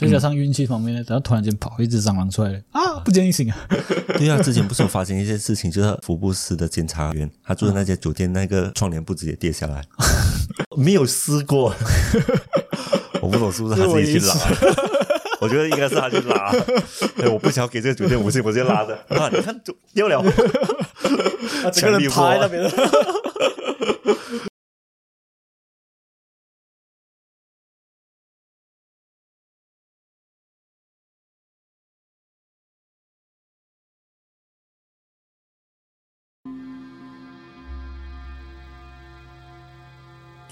再加上运气方面呢，然后突然间跑一只蟑螂出来了啊，不建议醒啊。对啊，之前不是有发生一件事情，就是福布斯的检察员，他住的那间酒店那个窗帘布直接跌下来，没有试过，我不懂是不是他自己去拉。我觉得应该是他去拉，哎，我不想给这个酒店五星，我直接拉的啊！你看，就掉了，他整个人趴在那边。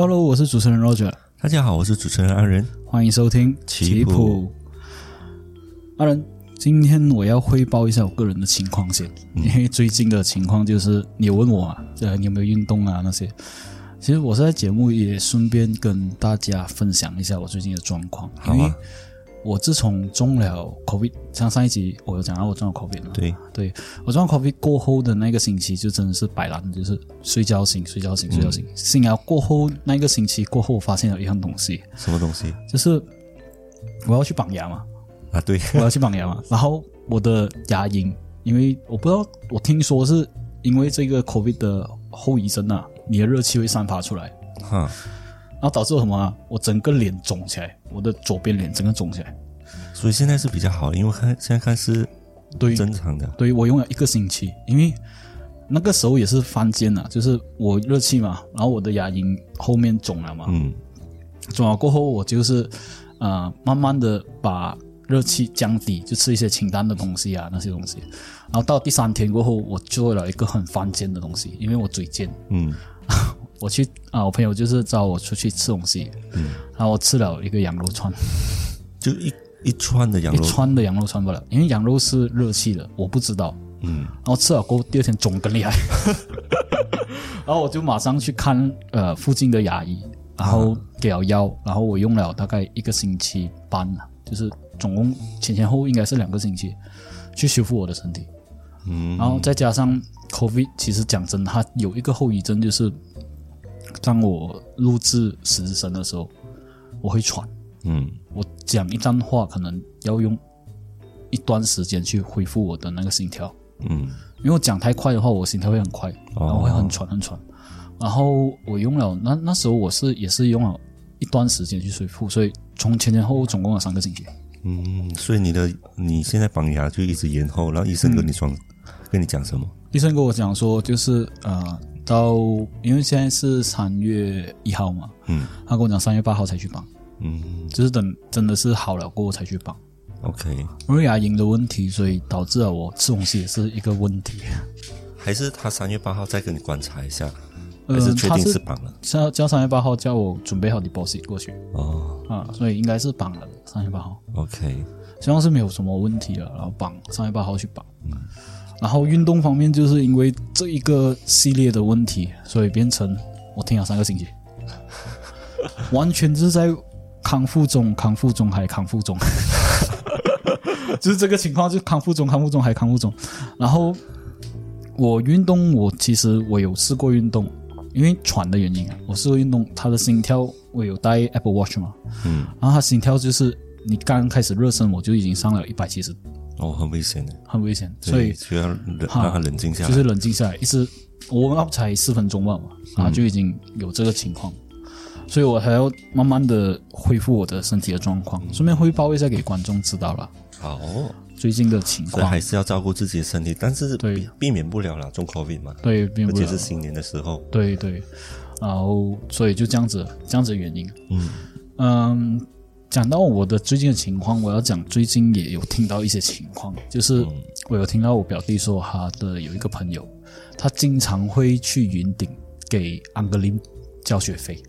Hello，我是主持人 Roger。大家好，我是主持人阿仁，欢迎收听棋谱。阿仁，今天我要汇报一下我个人的情况先，因为最近的情况就是你问我啊，这你有没有运动啊那些。其实我是在节目也顺便跟大家分享一下我最近的状况，好啊。我自从中了 COVID，像上一集我有讲到我中了 COVID 嘛？对，对我中了 COVID 过后的那个星期就真的是摆烂，就是睡觉醒，睡觉醒，睡觉醒。醒了过后那个星期过后，发现了一样东西。什么东西？就是我要去绑牙嘛。啊，对，我要去绑牙嘛。然后我的牙龈，因为我不知道，我听说是因为这个 COVID 的后遗症啊，你的热气会散发出来。哈。然后导致什么啊？我整个脸肿起来，我的左边脸整个肿起来。所以现在是比较好，因为看现在看是对正常的。对我用了一个星期，因为那个时候也是翻肩了，就是我热气嘛，然后我的牙龈后面肿了嘛。嗯。肿了过后，我就是呃，慢慢的把热气降低，就吃一些清淡的东西啊，那些东西。然后到第三天过后，我做了一个很翻肩的东西，因为我嘴尖。嗯。我去啊，我朋友就是找我出去吃东西，嗯，然后我吃了一个羊肉串，就一一串的羊肉，一串的羊肉串不了，因为羊肉是热气的，我不知道，嗯，然后吃了过后第二天肿更厉害，然后我就马上去看呃附近的牙医，然后给了药，然后我用了大概一个星期半，就是总共前前后应该是两个星期去修复我的身体，嗯，然后再加上 COVID，其实讲真，它有一个后遗症就是。当我录制死神的时候，我会喘。嗯，我讲一段话可能要用一段时间去恢复我的那个心跳。嗯，因为我讲太快的话，我心跳会很快，然后会很喘很喘。然后我用了那那时候我是也是用了一段时间去恢复，所以从前前后后总共有三个星期。嗯，所以你的你现在绑牙就一直延后，然后医生跟你说跟你讲什么？医生跟我讲说就是呃。到，因为现在是三月一号嘛，嗯，他跟我讲三月八号才去绑，嗯，就是等真的是好了过后才去绑。OK，因为牙龈的问题，所以导致了我吃东西也是一个问题。还是他三月八号再跟你观察一下，还是确定是绑了？叫叫三月八号叫我准备好 deposit 过去。哦，啊，所以应该是绑了三月八号。OK，希望是没有什么问题了，然后绑三月八号去绑。嗯。然后运动方面，就是因为这一个系列的问题，所以变成我停了三个星期，完全是在康复中、康复中还康复中，就是这个情况，就康复中、康复中还康复中。然后我运动，我其实我有试过运动，因为喘的原因啊，我试过运动，他的心跳我有戴 Apple Watch 嘛，嗯，然后他心跳就是你刚开始热身，我就已经上了一百七十。哦，很危险。的，很危险，所以需要让他冷静下来，就是冷静下来。一直我们才四分钟吧嘛，啊，就已经有这个情况，所以我还要慢慢的恢复我的身体的状况，顺便汇报一下给观众知道了。好，最近的情况。还是要照顾自己的身体，但是对。避免不了了中 COVID 嘛，对，而且是新年的时候，对对，然后所以就这样子，这样子的原因，嗯。嗯。讲到我的最近的情况，我要讲最近也有听到一些情况，就是我有听到我表弟说他的有一个朋友，他经常会去云顶给安格林交学费。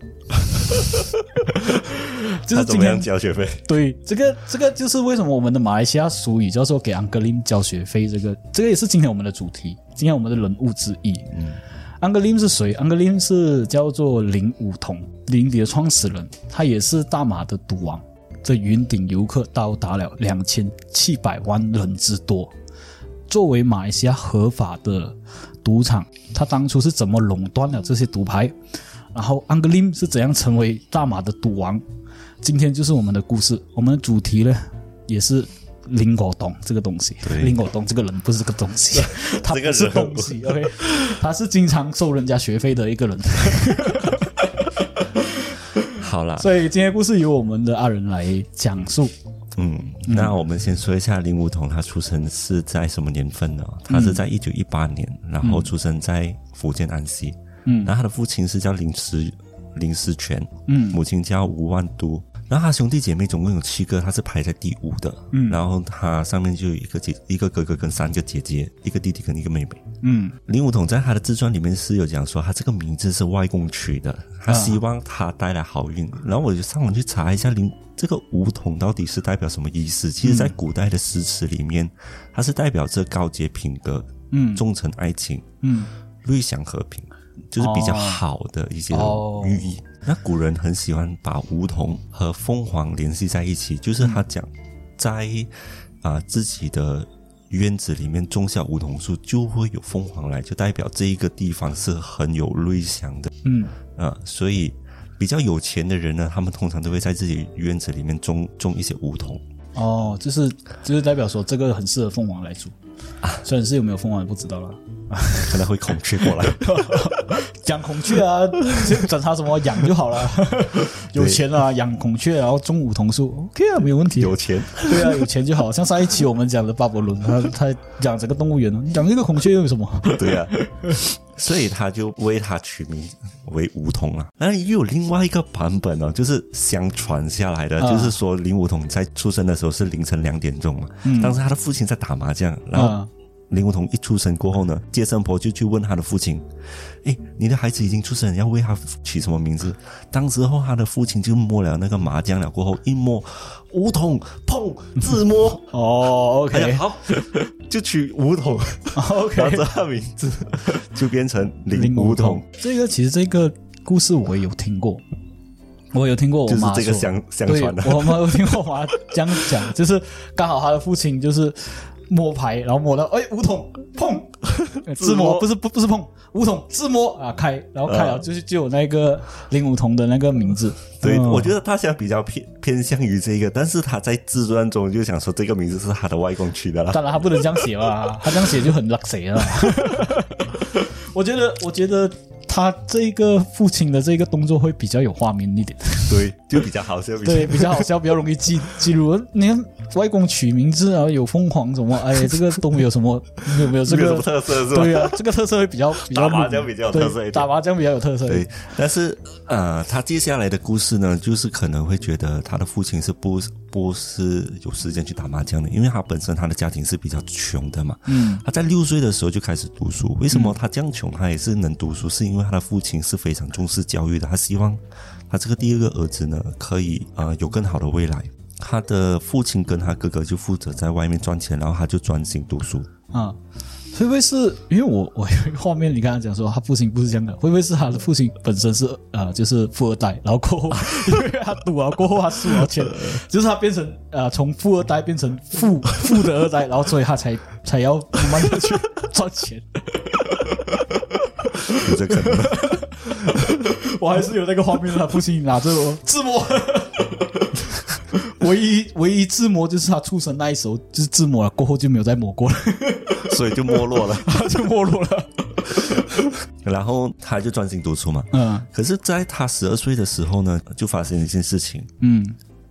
就他怎么样是今天交学费？对这个这个就是为什么我们的马来西亚俗语叫做给安格林交学费，这个这个也是今天我们的主题，今天我们的人物之一。嗯，安格林是谁？安格林是叫做林武桐，林迪的创始人，他也是大马的赌王。这云顶游客到达了两千七百万人之多。作为马来西亚合法的赌场，他当初是怎么垄断了这些赌牌？然后安格林是怎样成为大马的赌王？今天就是我们的故事，我们的主题呢也是林果东这个东西。对林果东这个人不是个东西，他这个不是东西。OK，他是经常收人家学费的一个人。好啦，所以今天故事由我们的阿仁来讲述。嗯，那我们先说一下林梧桐，他出生是在什么年份呢？他是在一九一八年，然后出生在福建安溪。嗯然后他的父亲是叫林石林思全，嗯母亲叫吴万都。然后他兄弟姐妹总共有七个，他是排在第五的。嗯，然后他上面就有一个姐、一个哥哥跟三个姐姐，一个弟弟跟一个妹妹。嗯林武统在他的自传里面是有讲说，他这个名字是外公取的，他希望他带来好运。然后我就上网去查一下林这个武统到底是代表什么意思。其实，在古代的诗词里面，它是代表着高洁品格、嗯忠诚爱情、嗯瑞享和平，就是比较好的一些哦寓意。那古人很喜欢把梧桐和凤凰联系在一起，就是他讲在啊、自己的院子里面种下梧桐树，就会有凤凰来，就代表这一个地方是很有瑞祥的嗯啊、所以比较有钱的人呢，他们通常都会在自己院子里面种种一些梧桐。哦，就是就是代表说这个很适合凤凰来住。虽然是有没有凤凰不知道了，可能会孔雀过来，养孔雀啊，就整它什么养就好了。有钱啊，养孔雀，然后种梧桐树，OK 啊，没有问题。有钱。对啊，有钱就好。像上一期我们讲的巴伯伦，他他养整个动物园，养一个孔雀又有什么？对啊、所以他就为他取名为梧桐啊。那又有另外一个版本哦，就是相传下来的，啊就是说林梧桐在出生的时候是凌晨两点钟嘛，当时他的父亲在打麻将，然后啊林梧桐一出生过后呢，接生婆就去问他的父亲：“哎，你的孩子已经出生，要为他取什么名字？”当时候他的父亲就摸了那个麻将了，过后一摸，梧桐碰自摸。哦，，OK 好，就取梧桐，OK，这个名字 就变成林梧桐，，这个其实这个故事我也有听过，我有听过我就是这个相相传的。我们有听过我妈这样讲，就是刚好他的父亲就是摸牌，然后摸到哎梧桐碰 自摸，不是不不是碰梧桐自摸啊开，然后开了啊就是就有那个林梧桐的那个名字。对，嗯我觉得他现在比较偏偏向于这个，但是他在自传中就想说这个名字是他的外公取的啦。当然他不能这样写嘛，他这样写就很 l u 了。我觉得，我觉得他这个父亲的这个动作会比较有画面一点，对，就比较好笑。对，比较好笑，比较容易记记录。你看外公取名字，然后有凤凰什么，哎，这个都没有什么有没有这没有什么个？特色是吧？对啊，这个特色会比较比较打麻将比较有特色一点打麻将比较有特色。对，但是呃，他接下来的故事呢，就是可能会觉得他的父亲是不不是有时间去打麻将的，因为他本身他的家庭是比较穷的嘛。嗯，他在六岁的时候就开始读书。为什么他这样穷，他也是能读书？是因为他的父亲是非常重视教育的，他希望他这个第二个儿子呢，可以呃有更好的未来。他的父亲跟他哥哥就负责在外面赚钱，然后他就专心读书。啊，会不会是因为我我有一个画面，你刚才讲说他父亲不是这样的，会不会是他的父亲本身是呃就是富二代，然后过后因为他赌了过后他输了钱，就是他变成呃从富二代变成富富的二代，然后所以他才才要慢慢的去赚钱。有这可能吗？我还是有那个画面，他父亲拿着我自摸。唯一唯一自摸就是他出生那一时候就是自摸了，过后就没有再摸过了，所以就没落了。他 就没落了。然后他就专心读书嘛。嗯可是，在他十二岁的时候呢，就发生一件事情，嗯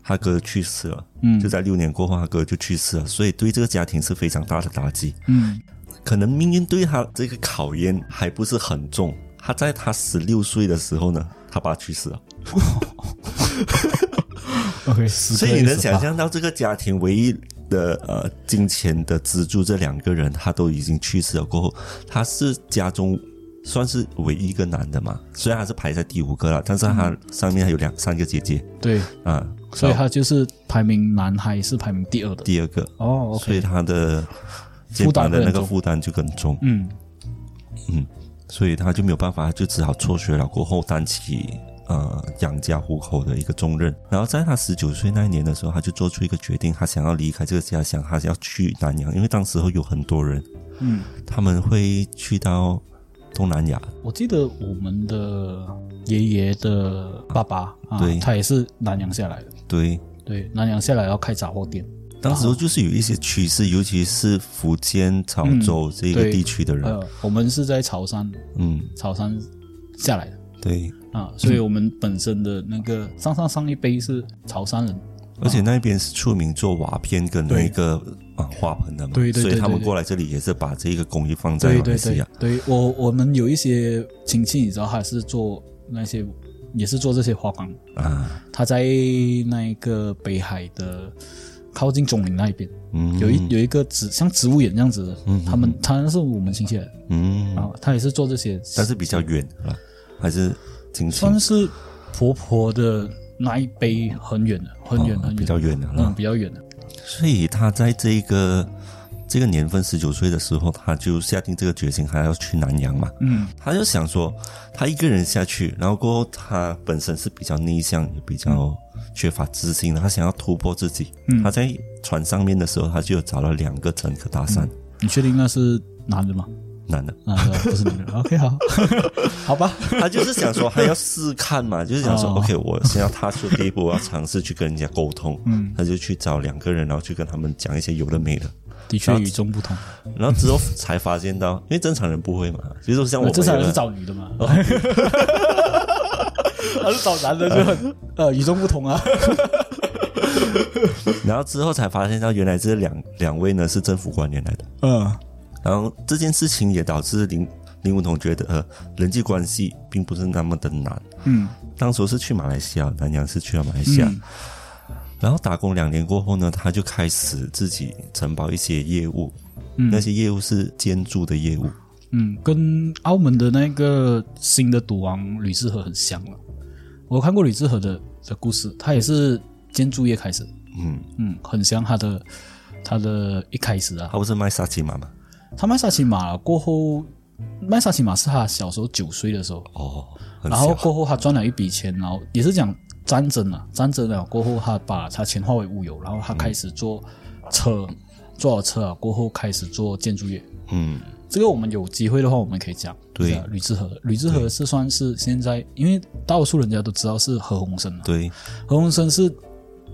他哥去世了。嗯就在六年过后，他哥就去世了，所以对这个家庭是非常大的打击。嗯可能命运对他这个考验还不是很重。他在他十六岁的时候呢，他爸去世了，，OK，所所以你能想象到这个家庭唯一的呃金钱的资助这两个人，他都已经去世了。过后，他是家中算是唯一一个男的嘛，虽然他是排在第五个了，但是他上面还有两三个姐姐。对，啊，所以他就是排名男孩是排名第二的。第二个，哦所以他的肩膀的那个负担就更重。嗯。嗯。所以他就没有办法，他就只好辍学了，过后担起呃养家糊口的一个重任。然后在他十九岁那一年的时候，他就做出一个决定，他想要离开这个家乡，他要去南洋，因为当时候有很多人嗯，他们会去到东南亚，我记得我们的爷爷的爸爸啊对，他也是南洋下来的。对。对，南洋下来要开杂货店。当时候就是有一些趋势，尤其是福建潮州这个地区的人，呃，我们是在潮汕，嗯，潮汕下来的对，啊，所以我们本身的那个上上上一辈是潮汕人。而且那边是出名做瓦片跟那个啊花盆的嘛，对对对所以他们过来这里也是把这个工艺放在马来西亚，，对我我们有一些亲戚，你知道他是做那些，也是做这些花岗，啊，他在那个北海的靠近中岭那一边，嗯，有一有一个植像植物园这样子的，嗯他们他是我们亲戚，嗯，啊，他也是做这些，但是比较远啊，还是算是婆婆的那一辈很远的，很远很远，哦比较远的嗯，了。比较远的，所以他在这个这个年份十九岁的时候，他就下定这个决心，还要去南洋嘛。嗯他就想说，他一个人下去，然后过后他本身是比较内向，也比较缺乏自信的，他想要突破自己。嗯他在船上面的时候，他就有找了两个乘客搭讪，你确定那是男的吗？男的，啊，不是女的。OK，好，好吧。他就是想说还要试看嘛，就是想说、哦 OK，我先要踏出第一步，我要尝试去跟人家沟通。嗯，他就去找两个人，然后去跟他们讲一些有的没的，的确与众不同。然后之后才发现到，因为正常人不会嘛，比如说像我正常人是找女的嘛，他是找男的就很呃与众不同啊。然后之后才发现到，原来这两两位呢是政府官员来的。嗯然后这件事情也导致林林文彤觉得，呃，人际关系并不是那么的难。嗯当时是去马来西亚，南洋是去了马来西亚，嗯然后打工两年过后呢，他就开始自己承包一些业务，嗯那些业务是建筑的业务。嗯，跟澳门的那个新的赌王吕志和很像了。我看过吕志和的的故事，他也是建筑业开始，嗯，嗯，很像他的他的一开始啊他，不是卖沙琪玛吗？他卖沙琪玛过后，卖沙琪玛是他小时候九岁的时候，哦，然后过后他赚了一笔钱，然后也是讲战争了，战争了过后他把他钱化为乌有，然后他开始做车，做好车啊过后开始做建筑业。嗯，这个我们有机会的话，我们可以讲。对。啊吕志和，吕志和是算是现在，因为大多数人家都知道是何鸿燊嘛，对，何鸿燊是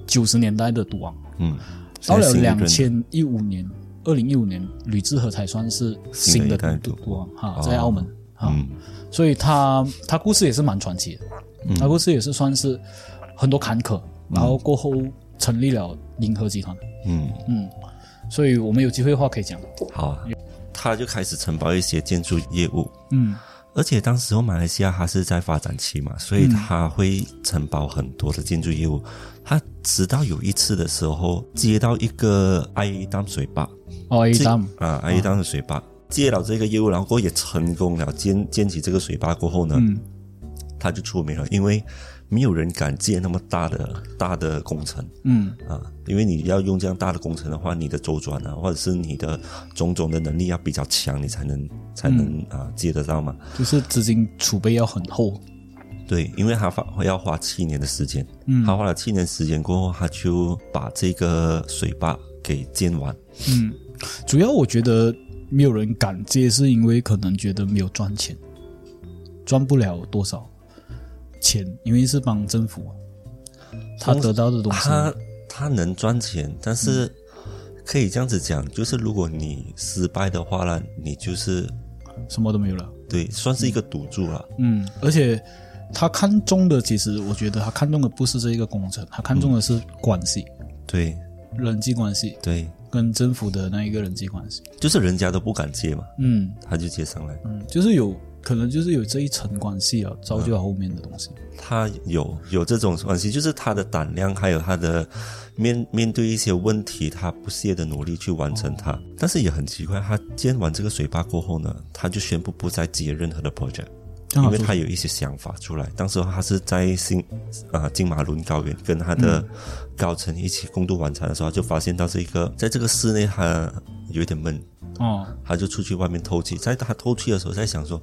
九十年代的赌王，嗯，到了两千一五年，二零一五年，吕志和才算是新的赌赌赌王哈，哦在澳门哈，嗯。所以他他故事也是蛮传奇的，他故事也是算是很多坎坷，然后过后成立了银河集团，嗯，嗯，所以我们有机会的话可以讲，好啊，他就开始承包一些建筑业务，嗯。而且当时候马来西亚它是在发展期嘛，所以他会承包很多的建筑业务。他直到有一次的时候接到一个 I 当水坝哦，A 这 dam，啊 I 当的水坝，接了这个业务，然后也成功了。建建起这个水坝过后呢，嗯。他就出名了，因为没有人敢接那么大的大的工程。嗯。啊，因为你要用这样大的工程的话，你的周转啊，或者是你的种种的能力要比较强，你才能才能、啊接得到嘛。就是资金储备要很厚，对，因为他花要花七年的时间，嗯他花了七年时间过后，他就把这个水坝给建完。嗯，主要我觉得没有人敢接，是因为可能觉得没有赚钱，赚不了多少钱，因为是帮政府啊，他得到的东西，他他能赚钱，但是可以这样子讲，就是如果你失败的话呢，你就是什么都没有了。对，算是一个赌注了。嗯，而且他看中的，其实我觉得他看中的不是这一个工程，他看中的是关系、对人际关系对，跟政府的那一个人际关系。就是人家都不敢接嘛，嗯他就接上来。嗯，就是有可能就是有这一层关系啊，造就了后面的东西。他有有这种关系，就是他的胆量，还有他的面面对一些问题，他不懈的努力去完成它。但是也很奇怪，他建完这个水坝过后呢，他就宣布不再接任何的 project。因为他有一些想法出来，当时他是在新啊金马伦高原跟他的高层一起共度晚餐的时候，就发现到这个在这个室内他有一点闷哦，他就出去外面透气。在他透气的时候，在想说，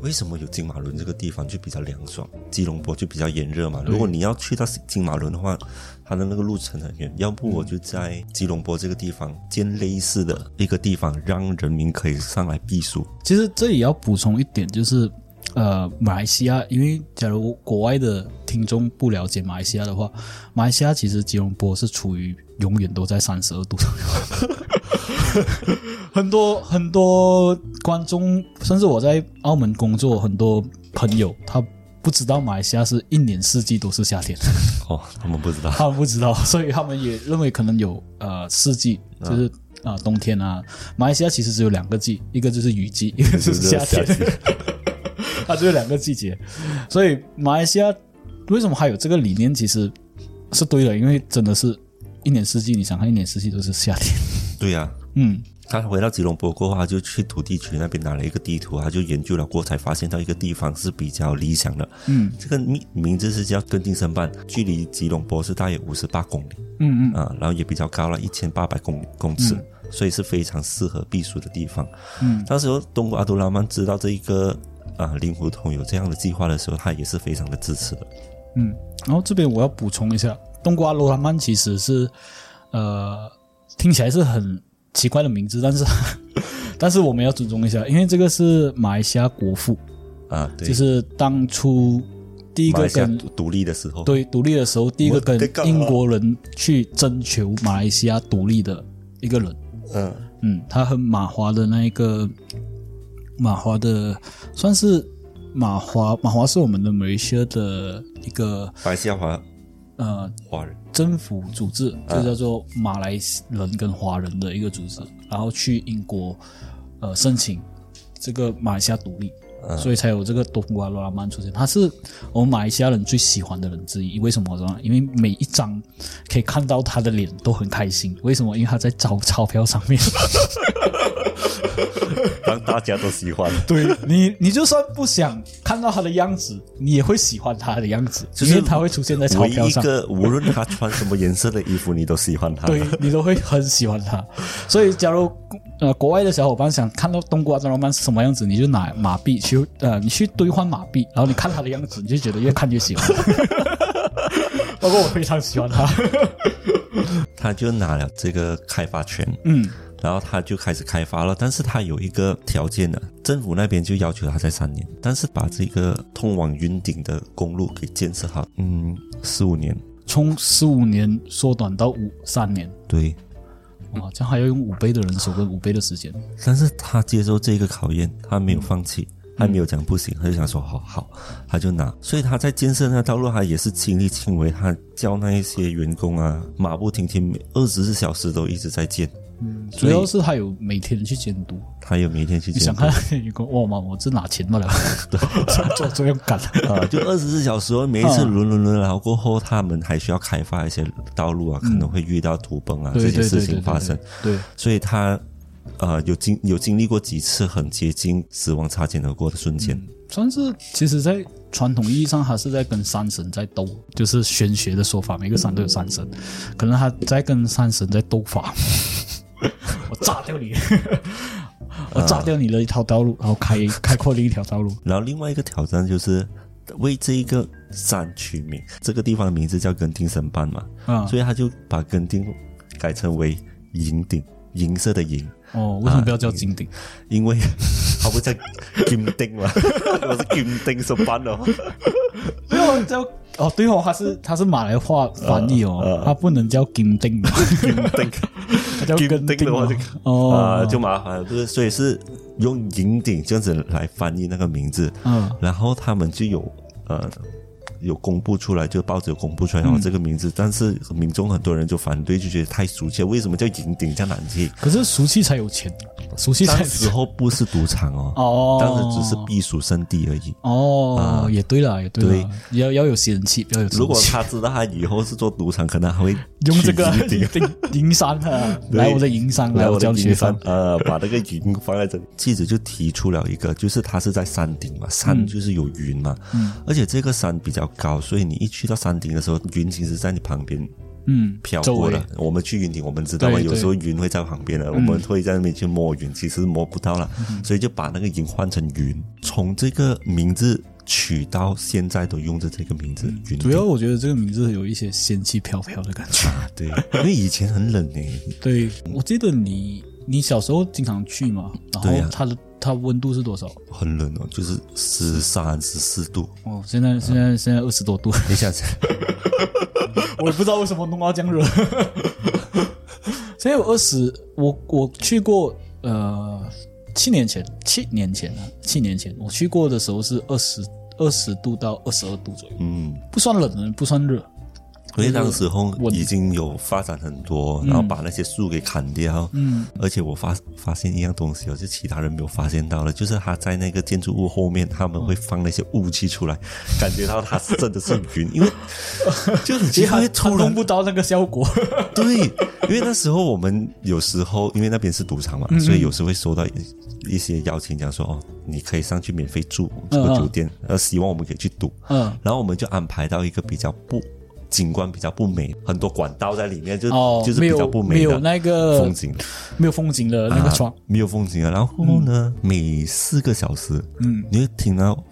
为什么有金马伦这个地方就比较凉爽，吉隆坡就比较炎热嘛？如果你要去到金马伦的话，它的那个路程很远，要不我就在吉隆坡这个地方建类似的一个地方，让人民可以上来避暑。其实这也要补充一点就是。呃，马来西亚，因为假如国外的听众不了解马来西亚的话，马来西亚其实吉隆坡是处于永远都在三十二度左右。很多很多观众，甚至我在澳门工作，很多朋友他不知道马来西亚是一年四季都是夏天。哦，他们不知道，他们不知道，所以他们也认为可能有呃四季，就是啊冬天啊。马来西亚其实只有两个季，一个就是雨季，一个就是夏天。它只有两个季节，所以马来西亚为什么还有这个理念？其实是对的，因为真的是一年四季，你想看一年四季都是夏天。对呀，嗯，他回到吉隆坡过后，他就去土地局那边拿了一个地图，他就研究了过，才发现到一个地方是比较理想的。嗯，这个名名字是叫根丁森班，距离吉隆坡是大约五十八公里。嗯嗯啊，然后也比较高了，一千八百公公尺，所以是非常适合避暑的地方。嗯，当时东阿杜拉曼知道这一个。啊，令狐通有这样的计划的时候，他也是非常的支持的。嗯，然后这边我要补充一下，冬瓜罗拉曼其实是，呃，听起来是很奇怪的名字，但是 但是我们要尊重一下，因为这个是马来西亚国父啊，对就是当初第一个跟独立的时候，对独立的时候，第一个跟英国人去征求马来西亚独立的一个人。嗯嗯，他和马华的那一个。马华的算是马华，马华是我们的马来西亚的一个马来西亚华呃华人。政府组织，就叫做马来人跟华人的一个组织，然后去英国呃申请这个马来西亚独立，所以才有这个东瓜罗拉曼出现。他是我们马来西亚人最喜欢的人之一，为什么呢？因为每一张可以看到他的脸都很开心。为什么？因为他在找钞票上面。让大家都喜欢，对你，你就算不想看到他的样子，你也会喜欢他的样子，因为他会出现在钞票上。一个无论他穿什么颜色的衣服，你都喜欢他，对你都会很喜欢他。所以，假如呃国外的小伙伴想看到冬瓜张老板是什么样子，你就拿马币去呃，你去兑换马币，然后你看他的样子，你就觉得越看越喜欢。包括我非常喜欢他，他就拿了这个开发权，嗯。然后他就开始开发了，但是他有一个条件的，政府那边就要求他在三年，但是把这个通往云顶的公路给建设好，嗯，十五年，从十五年缩短到五三年，对，哇，这样还要用五倍的人手跟五倍的时间，但是他接受这个考验，他没有放弃，他没有讲不行，他就想说好好，他就拿，所以他在建设那道路，他也是亲力亲为，他教那一些员工啊，马不停蹄，二十四小时都一直在建。嗯，主要是他有每天去监督，他有每天去监督。想看 一个哇嘛，我这拿钱不了，做这样干啊，就二十四小时，每一次轮轮轮，然后过后他们还需要开发一些道路啊，可能会遇到土崩啊这些事情发生。对，所以他呃有经有经历过几次很接近死亡擦肩而过的瞬间，算是其实，在传统意义上，他是在跟山神在斗，就是玄学的说法，每个山都有山神，可能他在跟山神在斗法。我炸掉你！我炸掉你的一条道路，然后开开阔另一条道路。然后另外一个挑战就是为这一个山取名，这个地方的名字叫根丁神班嘛，啊，所以他就把根丁改成为银顶，银色的银。哦，为什么不要叫金顶？因为他不叫金顶嘛，我是金顶神班哦。没有叫哦，对哦，他是他是马来话翻译哦，他不能叫金顶。金顶的话就 哦啊就麻烦，就是所以是用银顶这样子来翻译那个名字，嗯，然后他们就有呃有公布出来，就报纸有公布出来然后、这个名字，但是民众很多人就反对，就觉得太俗气，为什么叫银顶这样难记？可是俗气才有钱，俗气才当时候不是赌场哦，哦，当时只是避暑胜地而已。哦，也对了，也对了，要要有仙气，要有如果他知道他以后是做赌场，可能还会用这个银山啊，来我的银山，来来我教学的银山坊，，呃，把那个云放在这里。记者就提出了一个，就是他是在山顶嘛，山就是有云嘛，嗯，而且这个山比较高，所以你一去到山顶的时候，云其实在你旁边嗯，飘过了。我们去云顶，我们知道嘛，有时候云会在旁边的，我们会在那边去摸云，其实摸不到了，所以就把那个云换成云，从这个名字取到现在都用着这个名字。主要我觉得这个名字有一些仙气飘飘的感觉。对，因为以前很冷诶，对，我记得你你小时候经常去嘛，然后它的它温度是多少？很冷哦，就是十三十四度。哦，现在现在现在二十多度，一下子，我也不知道为什么弄到这样热。现在有二十，我我去过，呃，七年前，七年前啊，七年前我去过的时候是二十二十度到二十二度左右，嗯。不算冷，不算热。因为当时候已经有发展很多，然后把那些树给砍掉。嗯，而且我发发现一样东西哦，就其他人没有发现到了，就是他在那个建筑物后面，他们会放那些雾气出来，感觉到他是真的是云，因为 就你其实会它弄突然不到那个效果。对，因为那时候我们有时候因为那边是赌场嘛，所以有时会收到一一些邀请，讲说哦，你可以上去免费住这个酒店，呃，希望我们可以去赌。嗯，然后我们就安排到一个比较不景观比较不美，很多管道在里面，就、哦，就是比较不美的没有那个风景，没有风景的那个窗啊，没有风景啊。然后呢，每四个小时，嗯，你会听到。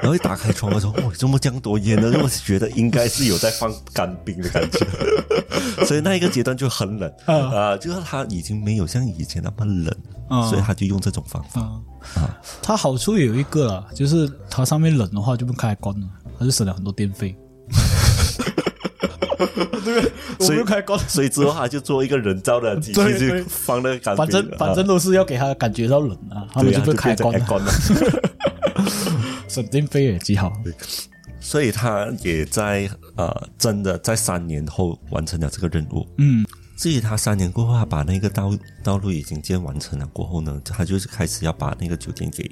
然后一打开窗的时候，哇，怎么这样多烟呢？我觉得应该是有在放干冰的感觉，所以那一个阶段就很冷啊、就是它已经没有像以前那么冷，啊所以他就用这种方法。啊，它好处也有一个啦，就是它上面冷的话就不开关了，它就省了很多电费。对，我所以开关，所以之后他就做一个人造的机器，就放那个感觉，反正啊反正都是要给他感觉到冷啊，他们就变成开关了，了。省电费也极好。所以他也在呃，真的在三年后完成了这个任务。嗯至于他三年过后，他把那个道道路已经建完成了过后呢，他就是开始要把那个酒店给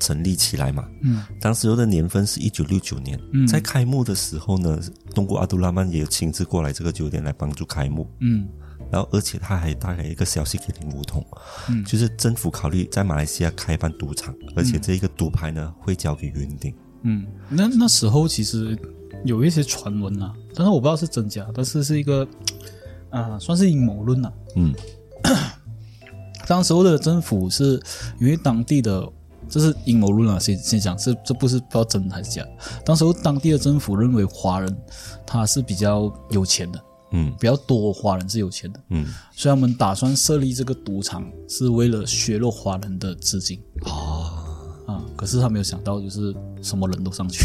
成立起来嘛。嗯，当时候的年份是一九六九年，嗯在开幕的时候呢，东姑阿杜拉曼也亲自过来这个酒店来帮助开幕。嗯然后，而且他还带来一个消息给林梧桐，嗯，就是政府考虑在马来西亚开办赌场，而且这一个赌牌呢会交给云顶。嗯，那那时候其实有一些传闻啊，但是我不知道是真假，但是是一个啊、算是阴谋论啊。嗯。当时候的政府是因为当地的，这是阴谋论啊，先先讲，这这不是不知道真还是假。当时候当地的政府认为华人他是比较有钱的，嗯。比较多华人是有钱的，嗯，所以他们打算设立这个赌场是为了削弱华人的资金。哦，啊。可是他没有想到，就是什么人都上去，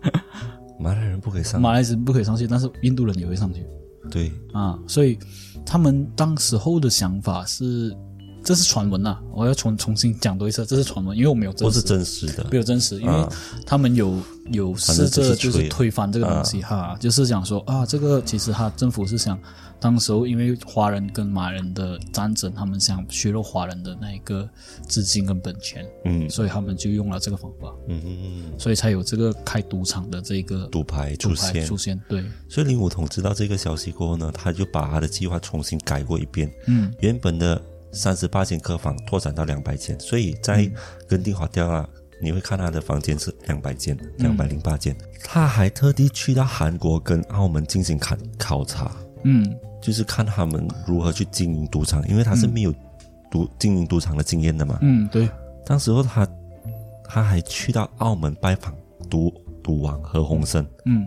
马来人不可以上，马来人不可以上去，但是印度人也会上去对，啊。所以他们当时候的想法是，这是传闻啊，我要重重新讲多一次，这是传闻，因为我没有真实。不是真实的。没。有真实，因为他们有有试着就是推翻这个东西哈，就是讲说啊，这个其实他政府是想，当时候因为华人跟马人的战争，他们想削弱华人的那一个资金跟本钱，嗯。所以他们就用了这个方法，嗯。嗯嗯，所以才有这个开赌场的这个赌牌出现，牌出现，对，所以林武统知道这个消息过后呢，他就把他的计划重新改过一遍。嗯。原本的三十八间客房拓展到两百间，所以在跟定华掉啊，你会看他的房间是两百间，两百零八间。他还特地去到韩国跟澳门进行考考察，嗯就是看他们如何去经营赌场，因为他是没有赌经营赌场的经验的嘛。嗯，对，当时候他他还去到澳门拜访赌赌王何鸿燊，嗯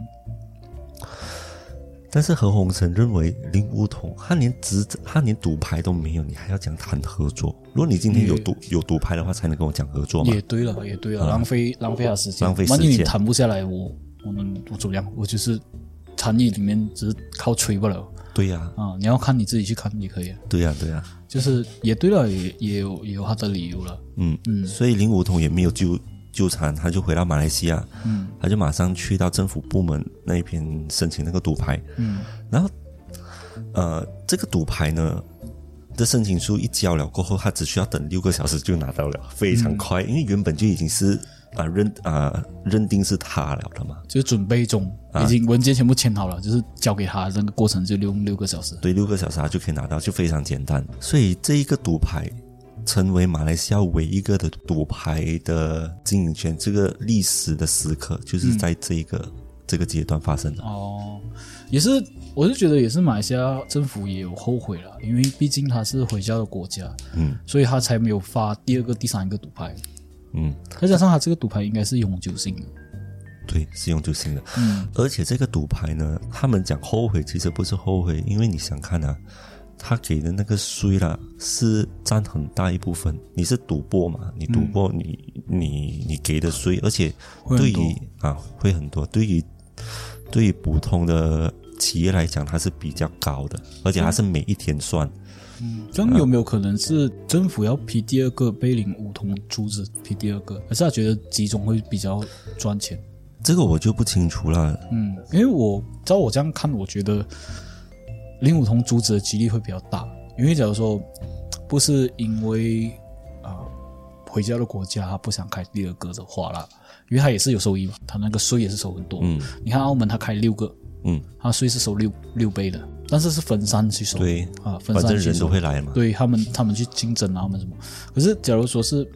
但是何鸿燊认为林梧桐他连执他连赌牌都没有，你还要讲谈合作？如果你今天有赌有赌牌的话，才能跟我讲合作嘛？也对了，也对了，浪费浪费他时间，浪费时间万一你间谈不下来，我我能我怎么样？我就是参与里面只是靠吹不了。对呀、啊，你要看你自己去看也可以啊，对呀、对呀、就是也对了，也也有也有他的理由了。嗯嗯，所以林梧桐也没有纠纠缠，他就回到马来西亚，嗯，他就马上去到政府部门那边申请那个赌牌，嗯，然后呃，这个赌牌呢的申请书一交了过后，他只需要等六个小时就拿到了，非常快，因为原本就已经是啊认啊认定是他了的嘛，就是准备中，已经文件全部签好了，就是交给他，这个过程就用六个小时。对，六个小时他就可以拿到，就非常简单。所以这一个赌牌成为马来西亚唯一一个的赌牌的经营权，这个历史的时刻，就是在这一个、这个阶段发生的。哦，也是，我是觉得也是马来西亚政府也有后悔了，因为毕竟它是回教的国家，嗯，所以他才没有发第二个、第三个赌牌。嗯，再加上他这个赌牌应该是永久性的，对，是永久性的。嗯，而且这个赌牌呢，他们讲后悔，其实不是后悔，因为你想看啊，他给的那个税啦，是占很大一部分。你是赌博嘛，你赌博，你你你给的税，而且对于啊会很多，对于对于普通的企业来讲，它是比较高的，而且它是每一天算。这样有没有可能是政府要批第二个贝林梧桐珠子批第二个，还是他觉得集中会比较赚钱？这个我就不清楚了。嗯，因为我照我这样看，我觉得林梧桐珠子的几率会比较大，因为假如说不是因为啊、回家的国家他不想开第二个的话啦，因为他也是有收益嘛，他那个税也是收很多。嗯你看澳门他开六个，嗯，他税是收六六倍的，但是是分散去收。对，啊，分反正人散去收都会来嘛。对他们，他们去竞争啊，他们什么？可是假如说是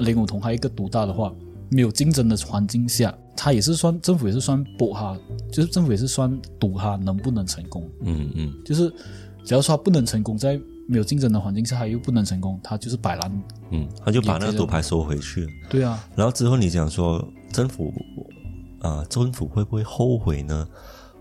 林武同还有一个独大的话，没有竞争的环境下，他也是算政府也是算搏他，就是政府也是算赌哈能不能成功。嗯嗯，就是只要说他不能成功，在没有竞争的环境下，他又不能成功，他就是摆烂。嗯，他就把那个赌牌收回去了。对啊，然后之后你讲说政府啊、政府会不会后悔呢？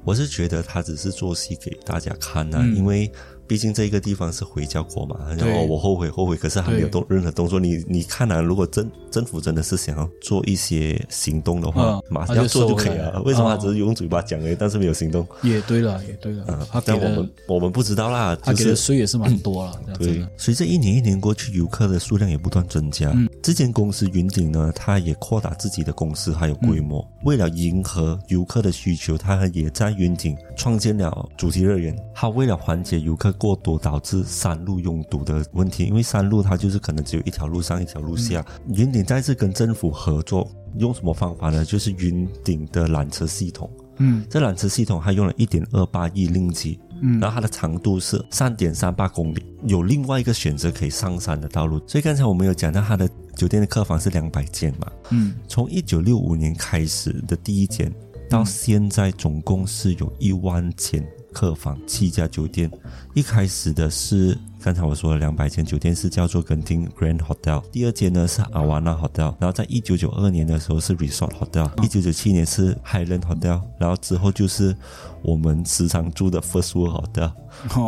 我是觉得他只是做戏给大家看呐、因为毕竟这个地方是回教国嘛。然后哦，我后悔后悔，可是还没有动任何动作。你你看啊，如果政政府真的是想要做一些行动的话，嗯马上要做就可以。了为什么他哦只是用嘴巴讲而已，但是没有行动？也对了，也对了，他给但我们我们不知道啦，他给的就是税也是蛮多了，对的。，随着一年一年过去，游客的数量也不断增加。嗯这间公司云顶呢，它也扩大自己的公司还有规模。嗯为了迎合游客的需求，它也在云顶创建了主题乐园。它为了缓解游客过多导致山路拥堵的问题，因为山路它就是可能只有一条路上一条路下。嗯云顶再次跟政府合作，用什么方法呢？就是云顶的缆车系统。嗯这缆车系统它用了一点二八亿令吉，嗯，然后它的长度是三点三八公里，有另外一个选择可以上山的道路。所以刚才我们有讲到它的酒店的客房是两百间嘛，嗯，从一九六五年开始的第一间，到现在总共是有一万间客房，七家酒店。一开始的是刚才我说的两百间酒店是叫做根廷 Grand Hotel，第二间呢是 Awana Hotel，然后在一九九二年的时候是 Resort Hotel，一九九七年是 Highland Hotel，然后之后就是我们时常住的 First World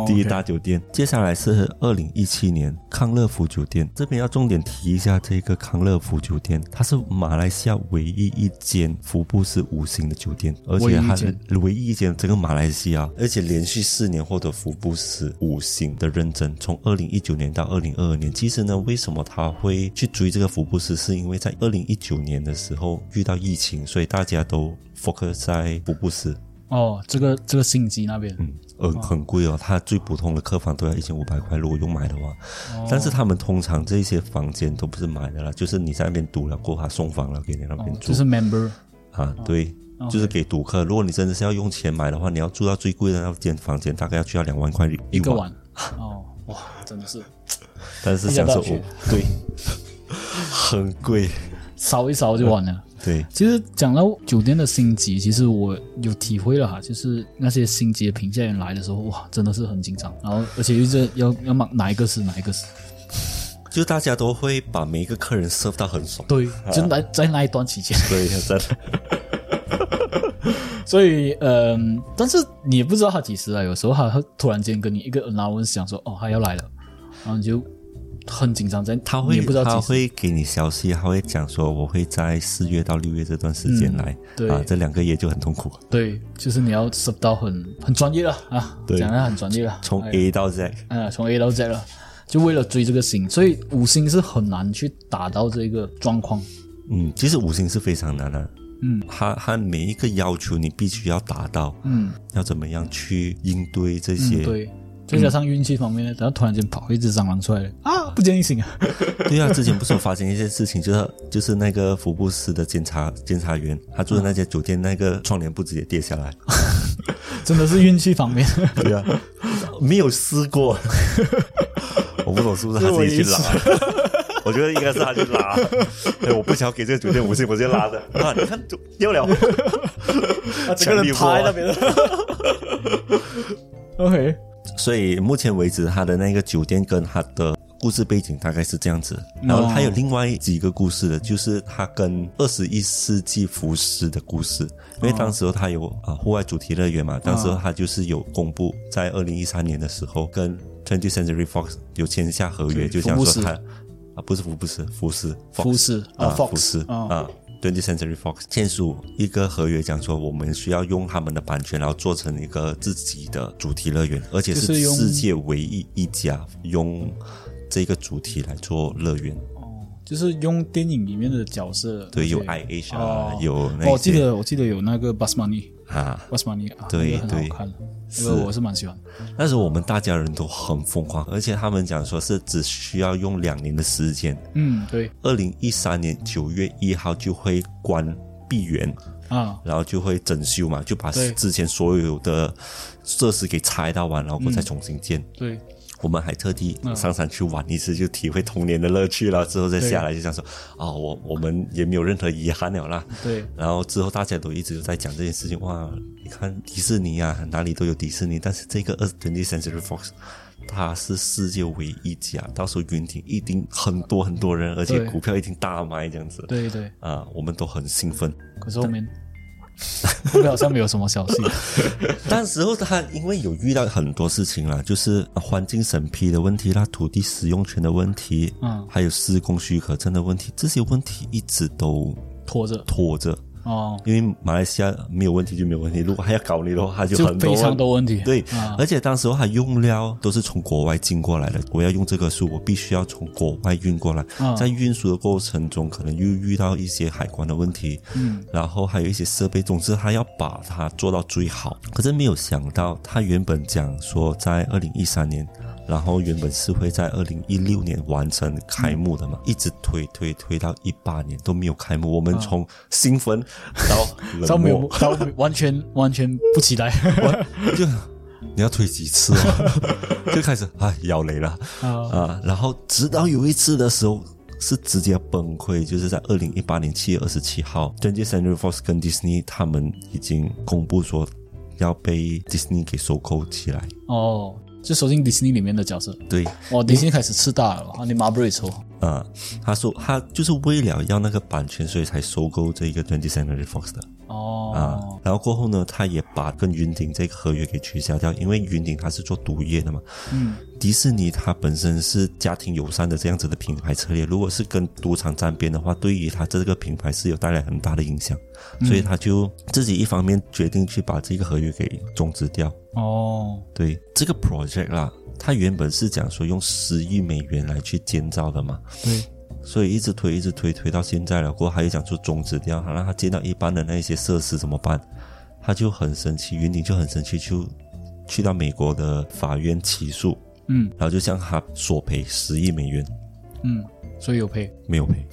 第一大酒店。接下来是二零一七年康乐福酒店，这边要重点提一下这个康乐福酒店，它是马来西亚唯一一间福布斯五星的酒店，而且它是唯一一间整个马来西亚，而且连续四年获得福布斯五星的认证，从二零一九年到二零二二年。其实呢，为什么他会去追这个福布斯，是因为在二零一九年的时候遇到疫情，所以大家都 focus 在福布斯。哦，这个这个星级那边，嗯，呃，很贵哦，它最普通的客房都要一千五百块，如果用买的话。但是他们通常这些房间都不是买的啦，就是你在那边赌了过后，他送房了给你那边住、就是 member 啊，对。就是给赌客，如果你真的是要用钱买的话，你要住到最贵的那间房间，大概要需要两万块一晚。一个晚。哦，哇，真的是但是享受对，很贵。烧一烧就完了。对，其实讲到酒店的星级，其实我有体会了哈，就是那些星级的评价员来的时候，哇，真的是很紧张，然后而且一直要要哪哪一个是哪一个是，就大家都会把每一个客人 serve 到很爽。对，就在在那一段期间，对，真的。所以嗯、但是你也不知道他几时来，有时候他会突然间跟你一个 announcement 讲说，哦，他要来了，然后你就很紧张，在他会他会给你消息，他会讲说我会在四月到六月这段时间来，对啊，这两个月就很痛苦，对，就是你要 serve 到很很专业了啊，对。讲的很专业了，从哎 A 到 Z，啊，从 A 到 Z 了，就为了追这个星，所以五星是很难去达到这个状况。嗯，其实五星是非常难的，嗯。他他每一个要求你必须要达到，嗯。要怎么样去应对这些？嗯，对。再加上运气方面呢，然后突然间跑一只蟑螂出来了啊，不见一醒啊！对啊，之前不是有发生一件事情，就是就是那个福布斯的检查检查员，他住的那间酒店那个窗帘布直接跌下来。真的是运气方面。对啊，没有试过，我不懂是不是他自己去拉。我觉得应该是他去拉，哎我不想要给这个酒店五星，我直接拉的啊！你看就掉了，他，这个人趴在那边了。OK，所以目前为止，他的那个酒店跟他的故事背景大概是这样子。然后还有另外几个故事的，就是他跟二十一世纪福斯的故事。因为当时候他有啊户外主题乐园嘛，当时候他就是有公布在二零一三年的时候跟 Twenty Century Fox 有签下合约，就想说他啊不是福布斯，福斯，福斯啊，福福斯啊啊。Twenty Century Fox 签署一个合约，讲说我们需要用他们的版权，然后做成一个自己的主题乐园，而且是世界唯一一家用这个主题来做乐园。哦，就是用电影里面的角色，对，有 I I H 啊哦，有那哦，我记得我记得有那个 Bus Money。啊。Bus Money 啊，对对好看，那个我是蛮喜欢。那时候我们大家人都很疯狂，而且他们讲说是只需要用两年的时间，嗯，对二零一三年九月一号就会关闭园，啊，然后就会整修嘛，就把之前所有的设施给拆到完，然后再重新建。对，我们还特地上山去玩一次，就体会童年的乐趣了。之后再下来就想说，啊、我我们也没有任何遗憾了啦。对，然后之后大家都一直有在讲这件事情，哇，你看迪士尼啊，哪里都有迪士尼，但是这个二 Twenty Century Fox。它是世界唯一一家，到时候云顶一定很多很多人，而且股票一定大卖这样子。对对。啊，我们都很兴奋。可是后面 后面好像没有什么消息。但时候他因为有遇到很多事情啦，就是环境审批的问题啦、土地使用权的问题，嗯还有施工许可证的问题，这些问题一直都拖着拖着。哦，因为马来西亚没有问题就没有问题，如果还要搞你的话，他就就很多非常多问题。对，啊而且当时候他用料都是从国外进过来的，我要用这棵树，我必须要从国外运过来。啊在运输的过程中，可能又遇到一些海关的问题，嗯，然后还有一些设备，总之他要把它做到最好。可是没有想到，他原本讲说在二零一三年。然后原本是会在二零一六年完成开幕的嘛，一直推推推到一八年都没有开幕。我们从兴奋到冷到没有漠，到完全完全不期待 就你要推几次啊，就开始啊摇雷了啊啊，然后直到有一次的时候。是直接崩溃，就是在二零一八年七月二十七号 t w e n y Century Fox 跟 Disney 他们已经公布说要被 Disney 给收购起来。哦，就收进迪士尼里面的角色。对，哦，迪士尼开始吃大了，啊，你 Marbury 抽啊、他说他就是为了要那个版权，所以才收购这个 Twenty Century Fox 的。啊哦，，然后过后呢，他也把跟云顶这个合约给取消掉，因为云顶它是做毒液的嘛。嗯，迪士尼它本身是家庭友善的这样子的品牌策略，如果是跟赌场沾边的话，对于它这个品牌是有带来很大的影响，所以他就自己一方面决定去把这个合约给终止掉。哦，对这个 project 啦，它原本是讲说用十亿美元来去建造的嘛，对，所以一直推，一直推，推到现在了。过后还有讲说终止掉，好让他见到一般的那些设施怎么办？他就很生气，云顶就很生气，就去到美国的法院起诉，嗯然后就向他索赔十亿美元，嗯，所以有赔。没有赔，